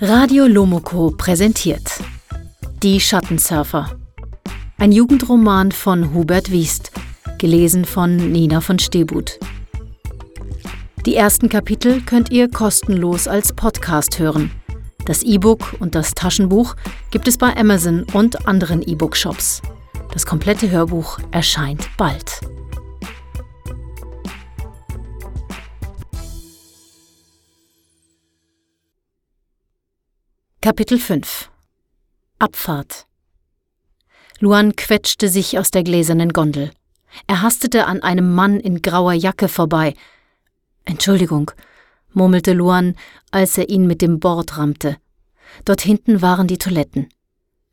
Radio Lomoko präsentiert Die Schattensurfer. Ein Jugendroman von Hubert Wiest, gelesen von Nina von Stebut. Die ersten Kapitel könnt ihr kostenlos als Podcast hören. Das E-Book und das Taschenbuch gibt es bei Amazon und anderen E-Book-Shops. Das komplette Hörbuch erscheint bald. Kapitel 5 Abfahrt Luan quetschte sich aus der gläsernen Gondel. Er hastete an einem Mann in grauer Jacke vorbei. Entschuldigung, murmelte Luan, als er ihn mit dem Bord rammte. Dort hinten waren die Toiletten.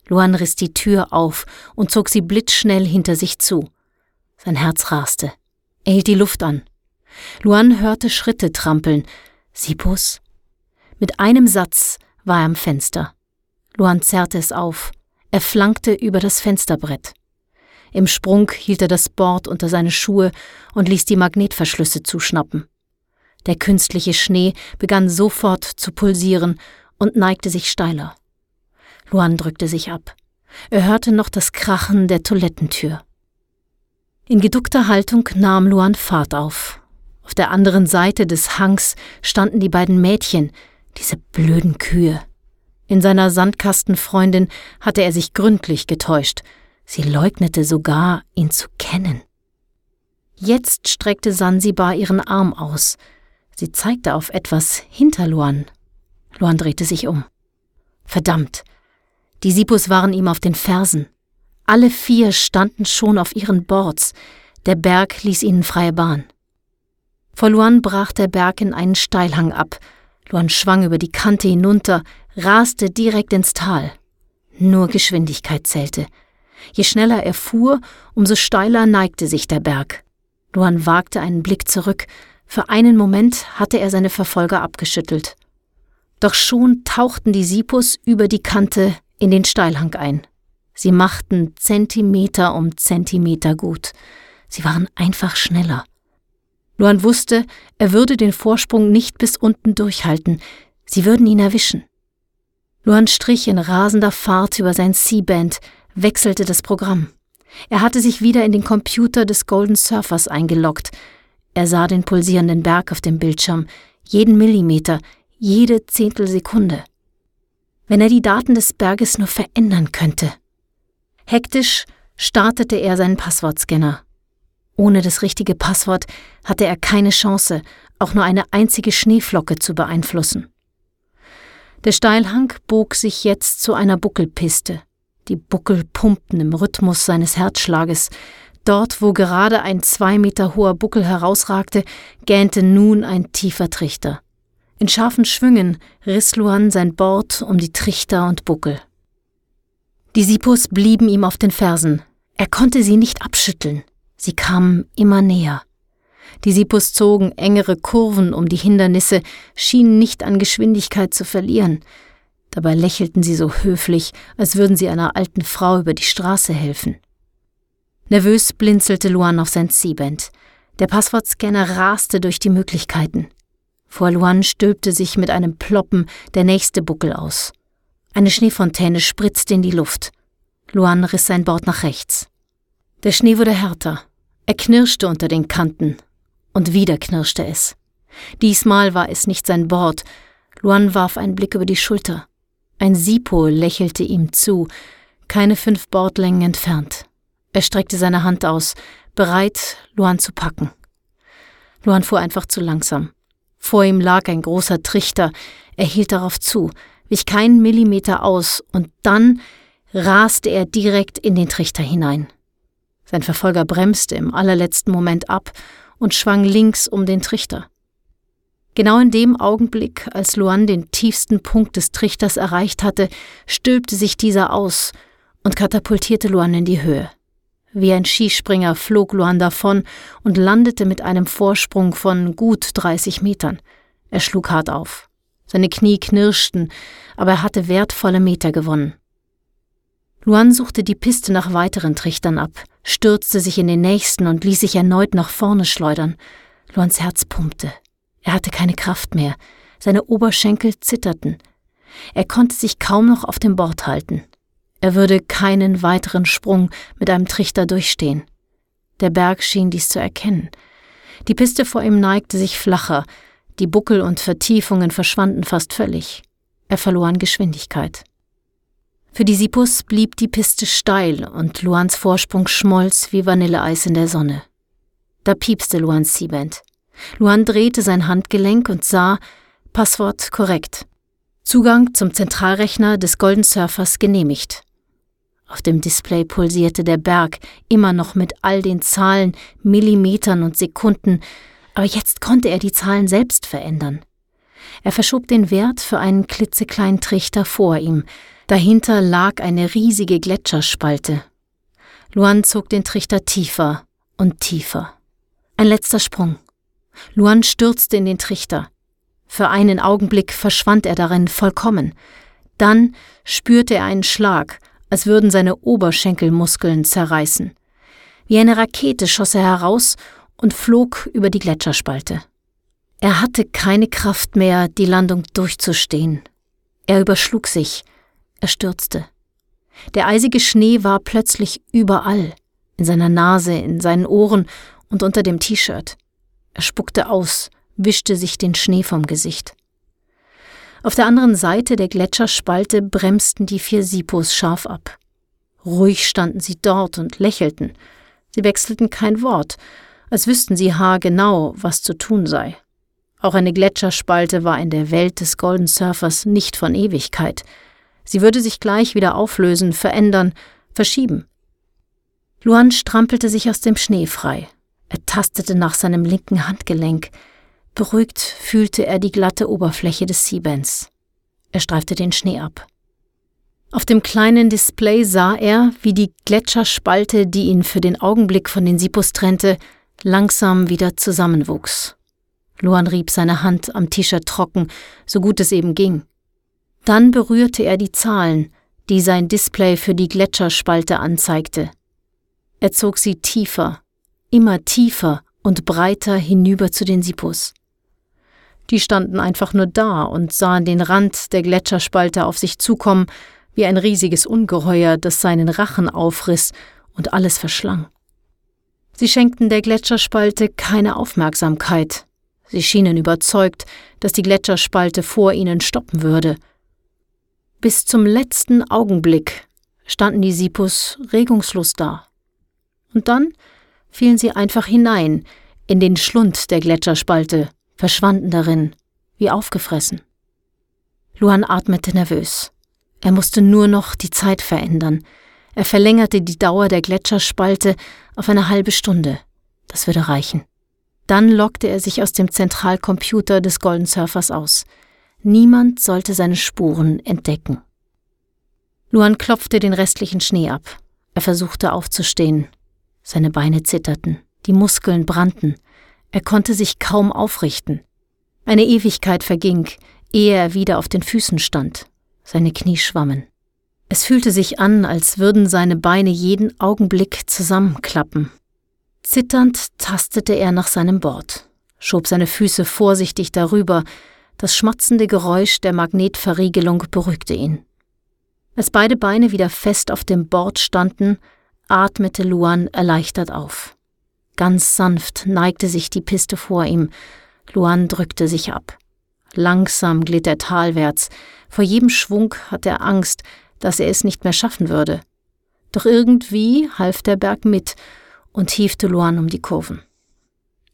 Luan riss die Tür auf und zog sie blitzschnell hinter sich zu. Sein Herz raste. Er hielt die Luft an. Luan hörte Schritte trampeln. Sipus? Mit einem Satz war er am Fenster. Luan zerrte es auf. Er flankte über das Fensterbrett. Im Sprung hielt er das Board unter seine Schuhe und ließ die Magnetverschlüsse zuschnappen. Der künstliche Schnee begann sofort zu pulsieren und neigte sich steiler. Luan drückte sich ab. Er hörte noch das Krachen der Toilettentür. In geduckter Haltung nahm Luan Fahrt auf. Auf der anderen Seite des Hangs standen die beiden Mädchen, diese blöden Kühe. In seiner Sandkastenfreundin hatte er sich gründlich getäuscht. Sie leugnete sogar, ihn zu kennen. Jetzt streckte Sansibar ihren Arm aus. Sie zeigte auf etwas hinter Luan. Luan drehte sich um. Verdammt! Die Sipus waren ihm auf den Fersen. Alle vier standen schon auf ihren Boards. Der Berg ließ ihnen freie Bahn. Vor Luan brach der Berg in einen Steilhang ab, Luan schwang über die Kante hinunter, raste direkt ins Tal. Nur Geschwindigkeit zählte. Je schneller er fuhr, umso steiler neigte sich der Berg. Luan wagte einen Blick zurück. Für einen Moment hatte er seine Verfolger abgeschüttelt. Doch schon tauchten die Sipus über die Kante in den Steilhang ein. Sie machten Zentimeter um Zentimeter gut. Sie waren einfach schneller. Luan wusste, er würde den Vorsprung nicht bis unten durchhalten, sie würden ihn erwischen. Luan strich in rasender Fahrt über sein C-Band, wechselte das Programm. Er hatte sich wieder in den Computer des Golden Surfers eingeloggt. Er sah den pulsierenden Berg auf dem Bildschirm, jeden Millimeter, jede Zehntelsekunde. Wenn er die Daten des Berges nur verändern könnte. Hektisch startete er seinen Passwortscanner. Ohne das richtige Passwort hatte er keine Chance, auch nur eine einzige Schneeflocke zu beeinflussen. Der Steilhang bog sich jetzt zu einer Buckelpiste. Die Buckel pumpten im Rhythmus seines Herzschlages. Dort, wo gerade ein zwei Meter hoher Buckel herausragte, gähnte nun ein tiefer Trichter. In scharfen Schwüngen riss Luan sein Bord um die Trichter und Buckel. Die Sipus blieben ihm auf den Fersen. Er konnte sie nicht abschütteln. Sie kamen immer näher. Die Sipus zogen engere Kurven um die Hindernisse, schienen nicht an Geschwindigkeit zu verlieren. Dabei lächelten sie so höflich, als würden sie einer alten Frau über die Straße helfen. Nervös blinzelte Luan auf sein C-Band. Der Passwortscanner raste durch die Möglichkeiten. Vor Luan stülpte sich mit einem Ploppen der nächste Buckel aus. Eine Schneefontäne spritzte in die Luft. Luan riss sein Bord nach rechts. Der Schnee wurde härter. Er knirschte unter den Kanten. Und wieder knirschte es. Diesmal war es nicht sein Bord. Luan warf einen Blick über die Schulter. Ein Sipo lächelte ihm zu, keine fünf Bordlängen entfernt. Er streckte seine Hand aus, bereit, Luan zu packen. Luan fuhr einfach zu langsam. Vor ihm lag ein großer Trichter. Er hielt darauf zu, wich keinen Millimeter aus, und dann raste er direkt in den Trichter hinein. Sein Verfolger bremste im allerletzten Moment ab und schwang links um den Trichter. Genau in dem Augenblick, als Luan den tiefsten Punkt des Trichters erreicht hatte, stülpte sich dieser aus und katapultierte Luan in die Höhe. Wie ein Skispringer flog Luan davon und landete mit einem Vorsprung von gut 30 Metern. Er schlug hart auf. Seine Knie knirschten, aber er hatte wertvolle Meter gewonnen. Luan suchte die Piste nach weiteren Trichtern ab, stürzte sich in den nächsten und ließ sich erneut nach vorne schleudern. Luans Herz pumpte. Er hatte keine Kraft mehr, seine Oberschenkel zitterten. Er konnte sich kaum noch auf dem Bord halten. Er würde keinen weiteren Sprung mit einem Trichter durchstehen. Der Berg schien dies zu erkennen. Die Piste vor ihm neigte sich flacher, die Buckel und Vertiefungen verschwanden fast völlig. Er verlor an Geschwindigkeit. Für die Sipus blieb die Piste steil und Luans Vorsprung schmolz wie Vanilleeis in der Sonne. Da piepste Luans Seaband. Luan drehte sein Handgelenk und sah Passwort korrekt. Zugang zum Zentralrechner des Golden Surfers genehmigt. Auf dem Display pulsierte der Berg, immer noch mit all den Zahlen, Millimetern und Sekunden, aber jetzt konnte er die Zahlen selbst verändern. Er verschob den Wert für einen klitzekleinen Trichter vor ihm. Dahinter lag eine riesige Gletscherspalte. Luan zog den Trichter tiefer und tiefer. Ein letzter Sprung. Luan stürzte in den Trichter. Für einen Augenblick verschwand er darin vollkommen. Dann spürte er einen Schlag, als würden seine Oberschenkelmuskeln zerreißen. Wie eine Rakete schoss er heraus und flog über die Gletscherspalte. Er hatte keine Kraft mehr, die Landung durchzustehen. Er überschlug sich, er stürzte. Der eisige Schnee war plötzlich überall, in seiner Nase, in seinen Ohren und unter dem T-Shirt. Er spuckte aus, wischte sich den Schnee vom Gesicht. Auf der anderen Seite der Gletscherspalte bremsten die vier Sipos scharf ab. Ruhig standen sie dort und lächelten. Sie wechselten kein Wort, als wüssten sie haargenau, was zu tun sei. Auch eine Gletscherspalte war in der Welt des Golden Surfers nicht von Ewigkeit. Sie würde sich gleich wieder auflösen, verändern, verschieben. Luan strampelte sich aus dem Schnee frei. Er tastete nach seinem linken Handgelenk. Beruhigt fühlte er die glatte Oberfläche des Seabands. Er streifte den Schnee ab. Auf dem kleinen Display sah er, wie die Gletscherspalte, die ihn für den Augenblick von den Sipus trennte, langsam wieder zusammenwuchs. Luan rieb seine Hand am T-Shirt trocken, so gut es eben ging. Dann berührte er die Zahlen, die sein Display für die Gletscherspalte anzeigte. Er zog sie tiefer, immer tiefer und breiter hinüber zu den Sipus. Die standen einfach nur da und sahen den Rand der Gletscherspalte auf sich zukommen, wie ein riesiges Ungeheuer, das seinen Rachen aufriss und alles verschlang. Sie schenkten der Gletscherspalte keine Aufmerksamkeit. Sie schienen überzeugt, dass die Gletscherspalte vor ihnen stoppen würde. Bis zum letzten Augenblick standen die Sipus regungslos da. Und dann fielen sie einfach hinein in den Schlund der Gletscherspalte verschwanden darin, wie aufgefressen. Luan atmete nervös. Er musste nur noch die Zeit verändern. Er verlängerte die Dauer der Gletscherspalte auf eine halbe Stunde. Das würde reichen. Dann lockte er sich aus dem Zentralcomputer des Golden Surfers aus. Niemand sollte seine Spuren entdecken. Luan klopfte den restlichen Schnee ab. Er versuchte aufzustehen. Seine Beine zitterten, die Muskeln brannten. Er konnte sich kaum aufrichten. Eine Ewigkeit verging, ehe er wieder auf den Füßen stand. Seine Knie schwammen. Es fühlte sich an, als würden seine Beine jeden Augenblick zusammenklappen. Zitternd tastete er nach seinem Bord, schob seine Füße vorsichtig darüber, das schmatzende Geräusch der Magnetverriegelung beruhigte ihn. Als beide Beine wieder fest auf dem Bord standen, atmete Luan erleichtert auf. Ganz sanft neigte sich die Piste vor ihm. Luan drückte sich ab. Langsam glitt er talwärts. Vor jedem Schwung hatte er Angst, dass er es nicht mehr schaffen würde. Doch irgendwie half der Berg mit und hiefte Luan um die Kurven.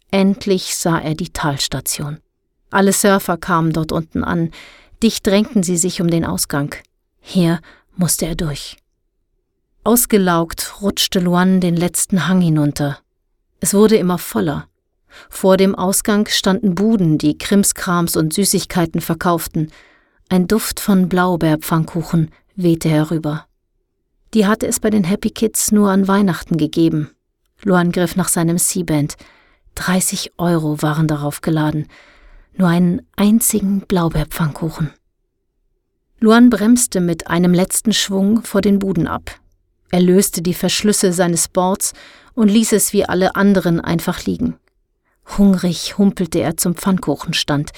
Endlich sah er die Talstation. Alle Surfer kamen dort unten an. Dicht drängten sie sich um den Ausgang. Hier musste er durch. Ausgelaugt rutschte Luan den letzten Hang hinunter. Es wurde immer voller. Vor dem Ausgang standen Buden, die Krimskrams und Süßigkeiten verkauften. Ein Duft von Blaubeerpfannkuchen wehte herüber. Die hatte es bei den Happy Kids nur an Weihnachten gegeben. Luan griff nach seinem Seaband. 30 Euro waren darauf geladen. Nur einen einzigen Blaubeerpfannkuchen. Luan bremste mit einem letzten Schwung vor den Buden ab. Er löste die Verschlüsse seines Boards und ließ es wie alle anderen einfach liegen. Hungrig humpelte er zum Pfannkuchenstand.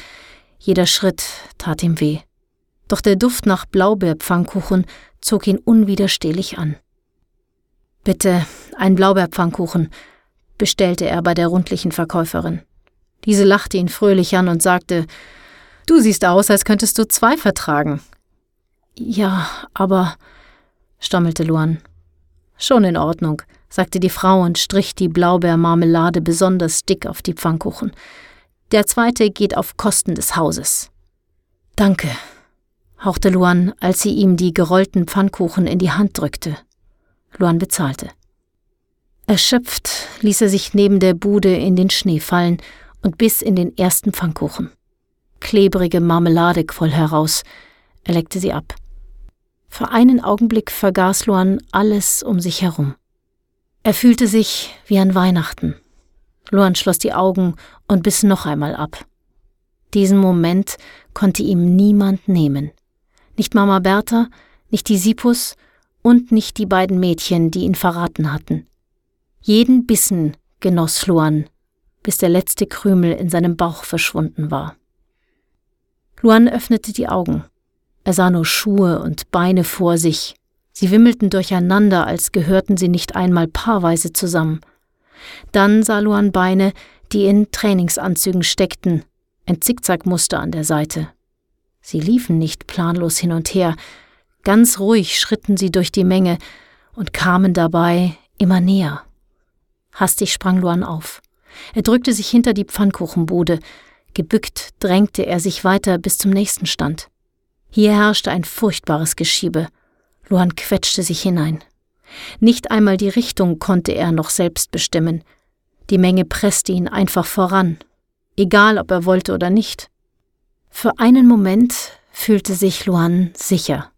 Jeder Schritt tat ihm weh. Doch der Duft nach Blaubeerpfannkuchen zog ihn unwiderstehlich an. Bitte, ein Blaubeerpfannkuchen, bestellte er bei der rundlichen Verkäuferin. Diese lachte ihn fröhlich an und sagte, Du siehst aus, als könntest du zwei vertragen. Ja, aber, stammelte Luan. Schon in Ordnung, sagte die Frau und strich die Blaubeermarmelade besonders dick auf die Pfannkuchen. Der zweite geht auf Kosten des Hauses. Danke, hauchte Luan, als sie ihm die gerollten Pfannkuchen in die Hand drückte. Luan bezahlte. Erschöpft ließ er sich neben der Bude in den Schnee fallen und biss in den ersten Pfannkuchen. Klebrige Marmelade quoll heraus. Er leckte sie ab. Für einen Augenblick vergaß Luan alles um sich herum. Er fühlte sich wie an Weihnachten. Luan schloss die Augen und biss noch einmal ab. Diesen Moment konnte ihm niemand nehmen. Nicht Mama Bertha, nicht die Sipus und nicht die beiden Mädchen, die ihn verraten hatten. Jeden Bissen genoss Luan, bis der letzte Krümel in seinem Bauch verschwunden war. Luan öffnete die Augen. Er sah nur Schuhe und Beine vor sich. Sie wimmelten durcheinander, als gehörten sie nicht einmal paarweise zusammen. Dann sah Luan Beine, die in Trainingsanzügen steckten, ein Zickzackmuster an der Seite. Sie liefen nicht planlos hin und her, ganz ruhig schritten sie durch die Menge und kamen dabei immer näher. Hastig sprang Luan auf. Er drückte sich hinter die Pfannkuchenbude. Gebückt drängte er sich weiter bis zum nächsten Stand. Hier herrschte ein furchtbares Geschiebe. Luan quetschte sich hinein. Nicht einmal die Richtung konnte er noch selbst bestimmen. Die Menge presste ihn einfach voran, egal ob er wollte oder nicht. Für einen Moment fühlte sich Luan sicher.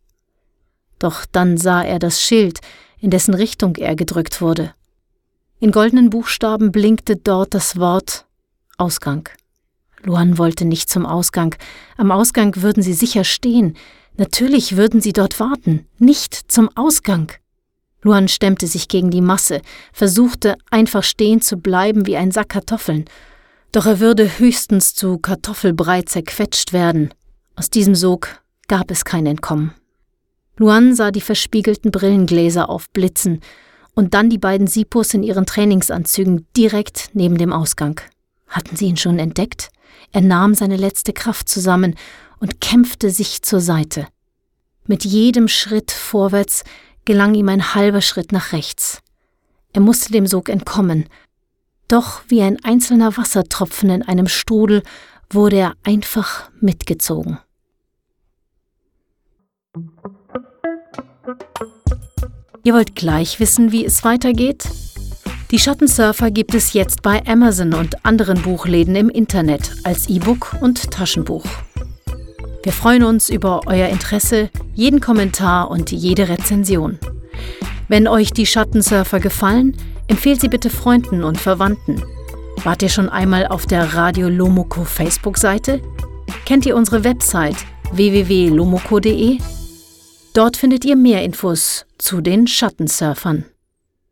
Doch dann sah er das Schild, in dessen Richtung er gedrückt wurde. In goldenen Buchstaben blinkte dort das Wort Ausgang. Luan wollte nicht zum Ausgang. Am Ausgang würden sie sicher stehen. Natürlich würden sie dort warten. Nicht zum Ausgang. Luan stemmte sich gegen die Masse, versuchte einfach stehen zu bleiben wie ein Sack Kartoffeln. Doch er würde höchstens zu Kartoffelbrei zerquetscht werden. Aus diesem Sog gab es kein Entkommen. Luan sah die verspiegelten Brillengläser aufblitzen und dann die beiden Sipos in ihren Trainingsanzügen direkt neben dem Ausgang. Hatten sie ihn schon entdeckt? Er nahm seine letzte Kraft zusammen und kämpfte sich zur Seite. Mit jedem Schritt vorwärts gelang ihm ein halber Schritt nach rechts. Er musste dem Sog entkommen. Doch wie ein einzelner Wassertropfen in einem Strudel wurde er einfach mitgezogen. Ihr wollt gleich wissen, wie es weitergeht? Die Schattensurfer gibt es jetzt bei Amazon und anderen Buchläden im Internet als E-Book und Taschenbuch. Wir freuen uns über euer Interesse, jeden Kommentar und jede Rezension. Wenn euch die Schattensurfer gefallen, empfehlt sie bitte Freunden und Verwandten. Wart ihr schon einmal auf der Radio Lomoko Facebook-Seite? Kennt ihr unsere Website www.lomoko.de? Dort findet ihr mehr Infos zu den Schattensurfern.